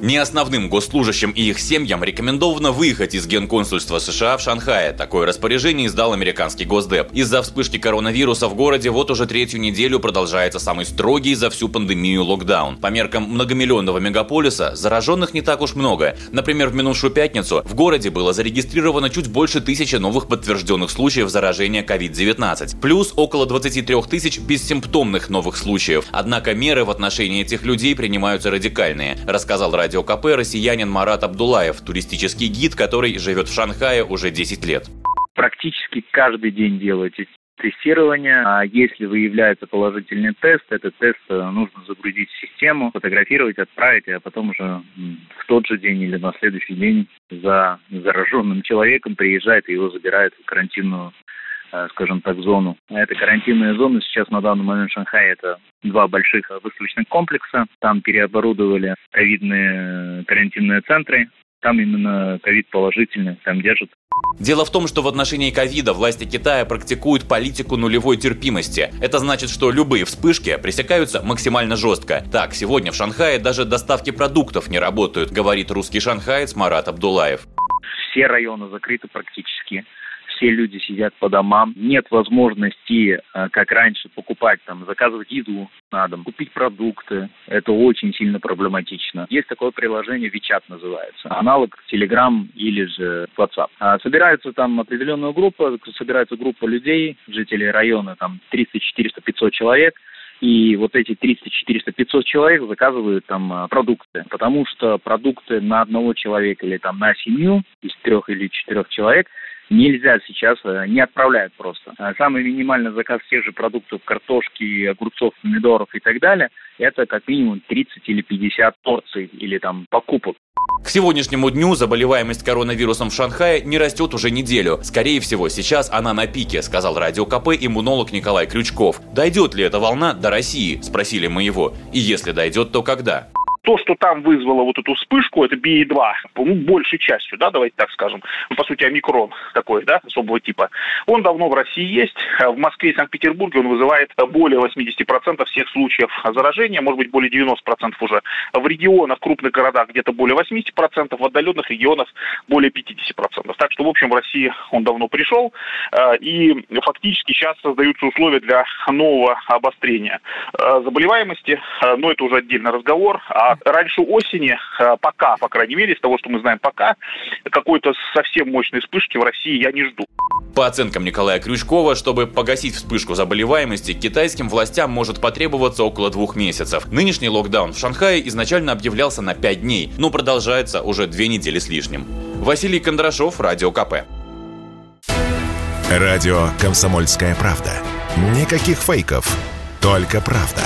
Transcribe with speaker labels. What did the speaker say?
Speaker 1: Неосновным госслужащим и их семьям рекомендовано выехать из Генконсульства США в Шанхае. Такое распоряжение издал американский Госдеп. Из-за вспышки коронавируса в городе вот уже третью неделю продолжается самый строгий за всю пандемию локдаун. По меркам многомиллионного мегаполиса зараженных не так уж много. Например, в минувшую пятницу в городе было зарегистрировано чуть больше тысячи новых подтвержденных случаев заражения COVID-19. Плюс около 23 тысяч бессимптомных новых случаев. Однако меры в отношении этих людей принимаются радикальные, рассказал радио Радио КП россиянин Марат Абдулаев, туристический гид, который живет в Шанхае уже 10 лет.
Speaker 2: Практически каждый день делаете тестирование. А если выявляется положительный тест, этот тест э, нужно загрузить в систему, фотографировать, отправить, а потом уже в тот же день или на следующий день за зараженным человеком приезжает и его забирают в карантинную скажем так, зону. Это карантинная зона. Сейчас на данный момент в Шанхае это два больших выставочных комплекса. Там переоборудовали ковидные карантинные центры. Там именно ковид положительный, там держат.
Speaker 1: Дело в том, что в отношении ковида власти Китая практикуют политику нулевой терпимости. Это значит, что любые вспышки пресекаются максимально жестко. Так, сегодня в Шанхае даже доставки продуктов не работают, говорит русский шанхаец Марат Абдулаев.
Speaker 2: Все районы закрыты практически все люди сидят по домам, нет возможности, э, как раньше, покупать, там, заказывать еду на дом, купить продукты. Это очень сильно проблематично. Есть такое приложение, WeChat называется, аналог Telegram или же WhatsApp. А собираются там определенная группа, собирается группа людей, жителей района, там 300, 400, 500 человек, и вот эти 300, 400, 500 человек заказывают там а, продукты, потому что продукты на одного человека или там на семью из трех или четырех человек – нельзя сейчас, э, не отправляют просто. А самый минимальный заказ тех же продуктов, картошки, огурцов, помидоров и так далее, это как минимум 30 или 50 порций или там покупок.
Speaker 1: К сегодняшнему дню заболеваемость коронавирусом в Шанхае не растет уже неделю. Скорее всего, сейчас она на пике, сказал радио КП иммунолог Николай Крючков. Дойдет ли эта волна до России? Спросили мы его. И если дойдет, то когда?
Speaker 3: То, что там вызвало вот эту вспышку, это BA2, ну, большей частью, да, давайте так скажем, ну, по сути, омикрон такой, да, особого типа, он давно в России есть, в Москве и Санкт-Петербурге он вызывает более 80% всех случаев заражения, может быть, более 90% уже. В регионах, крупных городах где-то более 80%, в отдаленных регионах более 50%. Так что, в общем, в России он давно пришел, э, и фактически сейчас создаются условия для нового обострения э, заболеваемости, но это уже отдельный разговор, а раньше осени, э, пока, по крайней мере, из того, что мы знаем пока, какой-то совсем мощной вспышки в России я не жду.
Speaker 1: По оценкам Николая Крючкова, чтобы погасить вспышку заболеваемости, китайским властям может потребоваться около двух месяцев. Нынешний локдаун в Шанхае изначально объявлялся на пять дней, но продолжается уже две недели с лишним. Василий Кондрашов, Радио КП.
Speaker 4: Радио «Комсомольская правда». Никаких фейков, только правда.